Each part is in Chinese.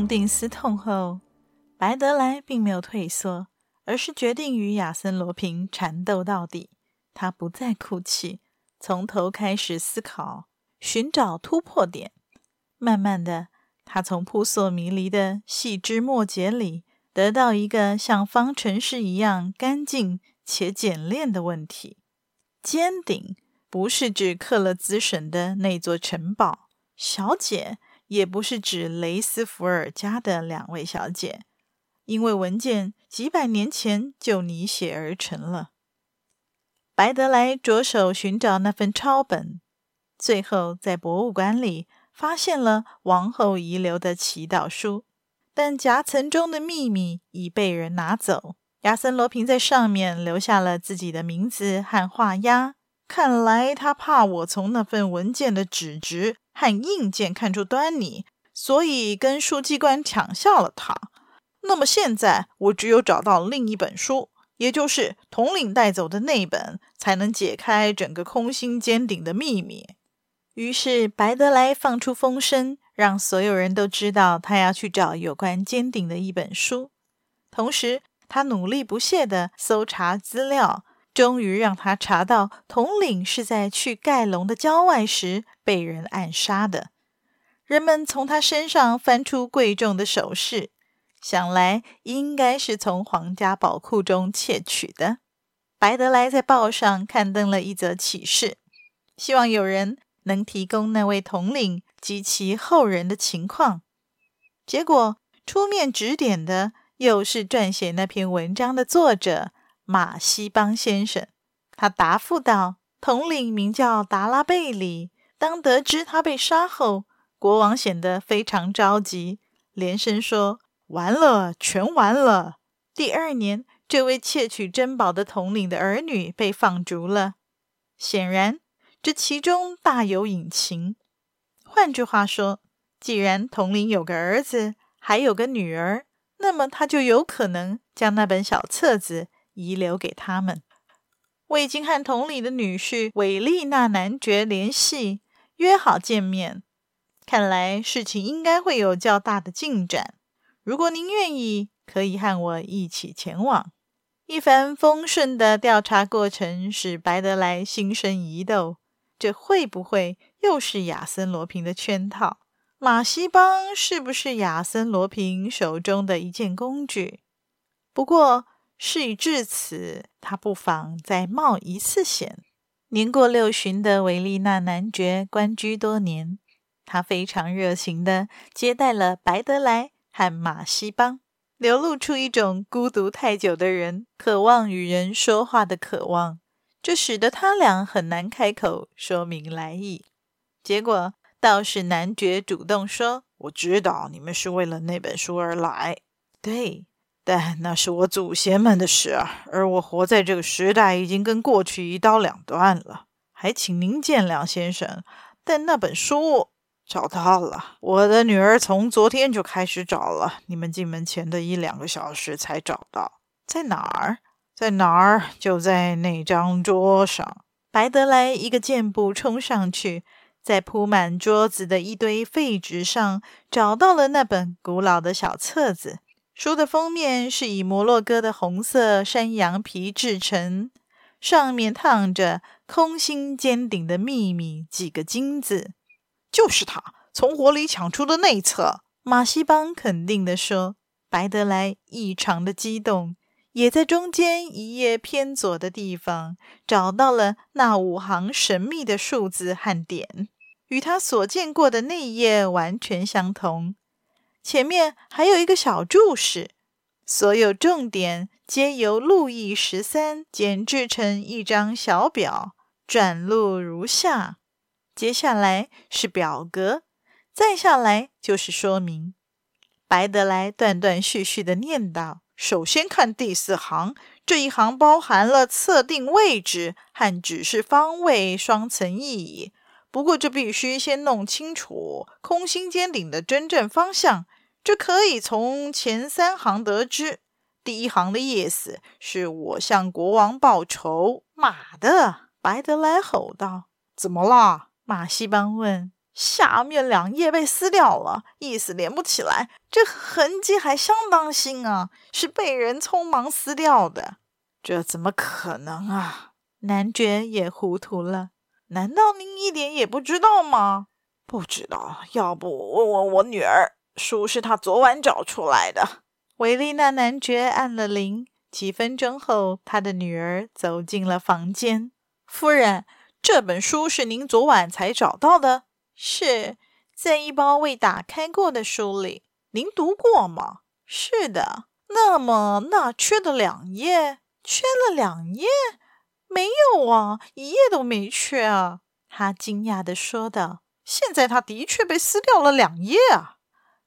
痛定思痛后，白德莱并没有退缩，而是决定与亚森·罗平缠斗到底。他不再哭泣，从头开始思考，寻找突破点。慢慢的，他从扑朔迷离的细枝末节里，得到一个像方程式一样干净且简练的问题：尖顶不是指克勒兹省的那座城堡，小姐。也不是指雷斯福尔家的两位小姐，因为文件几百年前就拟写而成了。白德莱着手寻找那份抄本，最后在博物馆里发现了王后遗留的祈祷书，但夹层中的秘密已被人拿走。亚森·罗平在上面留下了自己的名字和画押，看来他怕我从那份文件的纸质。和硬件看出端倪，所以跟书记官抢下了它。那么现在我只有找到另一本书，也就是统领带走的那本，才能解开整个空心尖顶的秘密。于是白德莱放出风声，让所有人都知道他要去找有关尖顶的一本书。同时，他努力不懈地搜查资料。终于让他查到，统领是在去盖隆的郊外时被人暗杀的。人们从他身上翻出贵重的首饰，想来应该是从皇家宝库中窃取的。白德莱在报上刊登了一则启事，希望有人能提供那位统领及其后人的情况。结果出面指点的又是撰写那篇文章的作者。马西邦先生，他答复道：“统领名叫达拉贝里。当得知他被杀后，国王显得非常着急，连声说：‘完了，全完了。’第二年，这位窃取珍宝的统领的儿女被放逐了。显然，这其中大有隐情。换句话说，既然统领有个儿子，还有个女儿，那么他就有可能将那本小册子。”遗留给他们。我已经和同里的女婿韦利纳男爵联系，约好见面。看来事情应该会有较大的进展。如果您愿意，可以和我一起前往。一帆风顺的调查过程使白德莱心生疑窦：这会不会又是亚森·罗平的圈套？马西邦是不是亚森·罗平手中的一件工具？不过。事已至此，他不妨再冒一次险。年过六旬的维利纳男爵官居多年，他非常热情地接待了白德莱和马西邦，流露出一种孤独太久的人渴望与人说话的渴望，这使得他俩很难开口说明来意。结果倒是男爵主动说：“我知道你们是为了那本书而来。”对。但那是我祖先们的事啊，而我活在这个时代，已经跟过去一刀两断了。还请您见谅，先生。但那本书找到了，我的女儿从昨天就开始找了，你们进门前的一两个小时才找到。在哪儿？在哪儿？就在那张桌上。白德莱一个箭步冲上去，在铺满桌子的一堆废纸上找到了那本古老的小册子。书的封面是以摩洛哥的红色山羊皮制成，上面烫着“空心尖顶的秘密”几个金字。就是他从火里抢出的内侧。马西邦肯定地说。白德莱异常的激动，也在中间一页偏左的地方找到了那五行神秘的数字和点，与他所见过的那一页完全相同。前面还有一个小注释，所有重点皆由路易十三剪制成一张小表，转录如下。接下来是表格，再下来就是说明。白德莱断断续续地念道：“首先看第四行，这一行包含了测定位置和指示方位双层意义。不过，这必须先弄清楚空心尖顶的真正方向。这可以从前三行得知。第一行的意思是我向国王报仇。”“妈的！”白德莱吼道。“怎么啦？”马西班问。下面两页被撕掉了，意思连不起来。这痕迹还相当新啊，是被人匆忙撕掉的。这怎么可能啊？男爵也糊涂了。难道您一点也不知道吗？不知道，要不问问我女儿。书是她昨晚找出来的。维利娜男爵按了铃，几分钟后，他的女儿走进了房间。夫人，这本书是您昨晚才找到的？是在一包未打开过的书里，您读过吗？是的。那么那缺的两页，缺了两页？没有啊，一页都没缺啊。他惊讶地说道。现在他的确被撕掉了两页啊。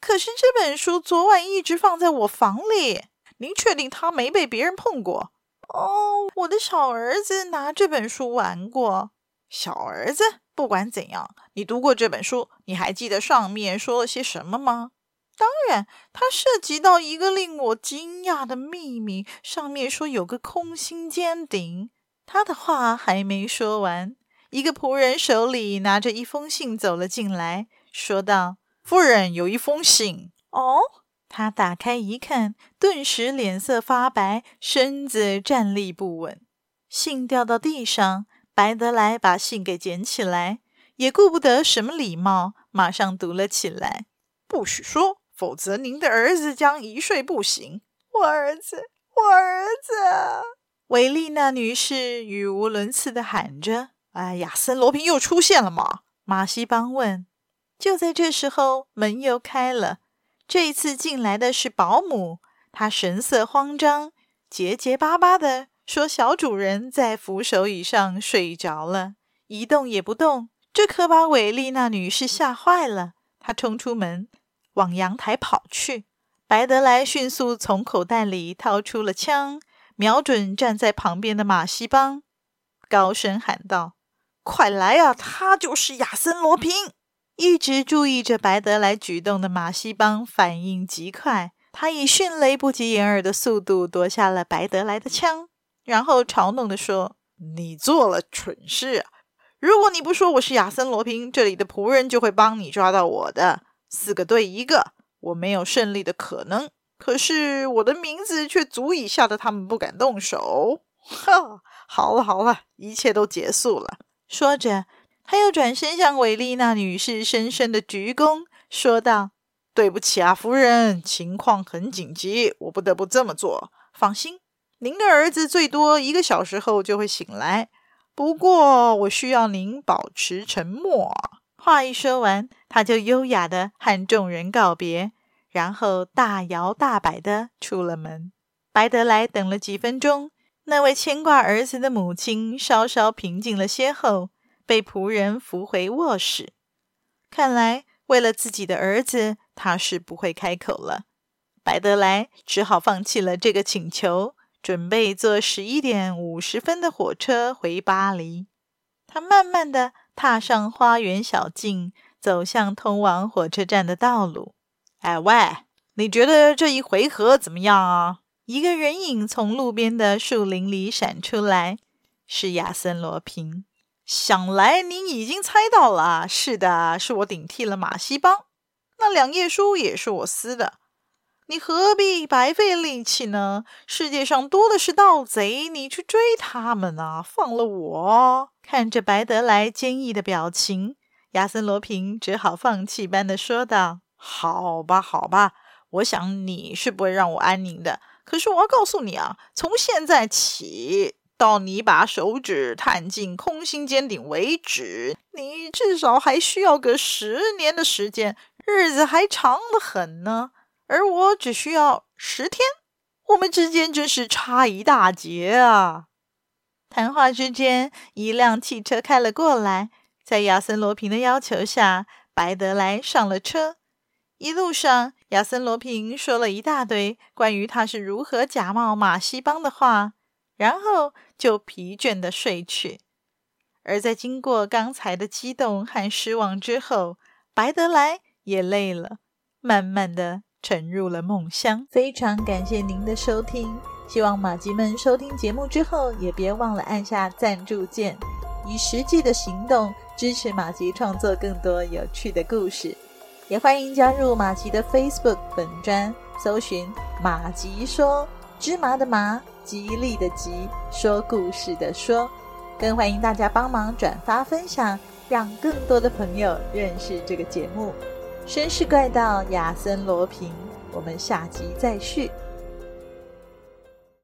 可是这本书昨晚一直放在我房里，您确定他没被别人碰过？哦，我的小儿子拿这本书玩过。小儿子？不管怎样，你读过这本书，你还记得上面说了些什么吗？当然，它涉及到一个令我惊讶的秘密。上面说有个空心尖顶。他的话还没说完，一个仆人手里拿着一封信走了进来，说道：“夫人，有一封信。”哦，他打开一看，顿时脸色发白，身子站立不稳，信掉到地上。白德莱把信给捡起来，也顾不得什么礼貌，马上读了起来。不许说，否则您的儿子将一睡不醒。我儿子，我儿子！维利娜女士语无伦次地喊着：“哎呀，亚森·罗平又出现了吗？”马西邦问。就在这时候，门又开了，这一次进来的是保姆，她神色慌张，结结巴巴的。说：“小主人在扶手椅上睡着了，一动也不动。这可把维丽娜女士吓坏了。她冲出门，往阳台跑去。白德莱迅速从口袋里掏出了枪，瞄准站在旁边的马西邦，高声喊道：‘快来啊！他就是亚森·罗平！’一直注意着白德莱举动的马西邦反应极快，他以迅雷不及掩耳的速度夺下了白德莱的枪。”然后嘲弄地说：“你做了蠢事啊！如果你不说我是亚森·罗平，这里的仆人就会帮你抓到我的。四个对一个，我没有胜利的可能。可是我的名字却足以吓得他们不敢动手。哈，好了好了，一切都结束了。”说着，他又转身向韦丽娜女士深深的鞠躬，说道：“对不起啊，夫人，情况很紧急，我不得不这么做。放心。”您的儿子最多一个小时后就会醒来，不过我需要您保持沉默。话一说完，他就优雅的和众人告别，然后大摇大摆地出了门。白德莱等了几分钟，那位牵挂儿子的母亲稍稍平静了些后，被仆人扶回卧室。看来，为了自己的儿子，他是不会开口了。白德莱只好放弃了这个请求。准备坐十一点五十分的火车回巴黎。他慢慢地踏上花园小径，走向通往火车站的道路。哎喂，你觉得这一回合怎么样啊？一个人影从路边的树林里闪出来，是亚森·罗平。想来您已经猜到了。是的，是我顶替了马西邦。那两页书也是我撕的。你何必白费力气呢？世界上多的是盗贼，你去追他们啊！放了我！看着白德莱坚毅的表情，亚森·罗平只好放弃般的说道：“好吧，好吧，我想你是不会让我安宁的。可是我要告诉你啊，从现在起到你把手指探进空心尖顶为止，你至少还需要个十年的时间，日子还长得很呢。”而我只需要十天，我们之间真是差一大截啊！谈话之间，一辆汽车开了过来，在亚森·罗平的要求下，白德莱上了车。一路上，亚森·罗平说了一大堆关于他是如何假冒马戏帮的话，然后就疲倦的睡去。而在经过刚才的激动和失望之后，白德莱也累了，慢慢的沉入了梦乡。非常感谢您的收听，希望马吉们收听节目之后，也别忘了按下赞助键，以实际的行动支持马吉创作更多有趣的故事。也欢迎加入马吉的 Facebook 粉专，搜寻“马吉说芝麻的麻，吉利的吉，说故事的说”。更欢迎大家帮忙转发分享，让更多的朋友认识这个节目。绅士怪盗亚森罗平，我们下集再续。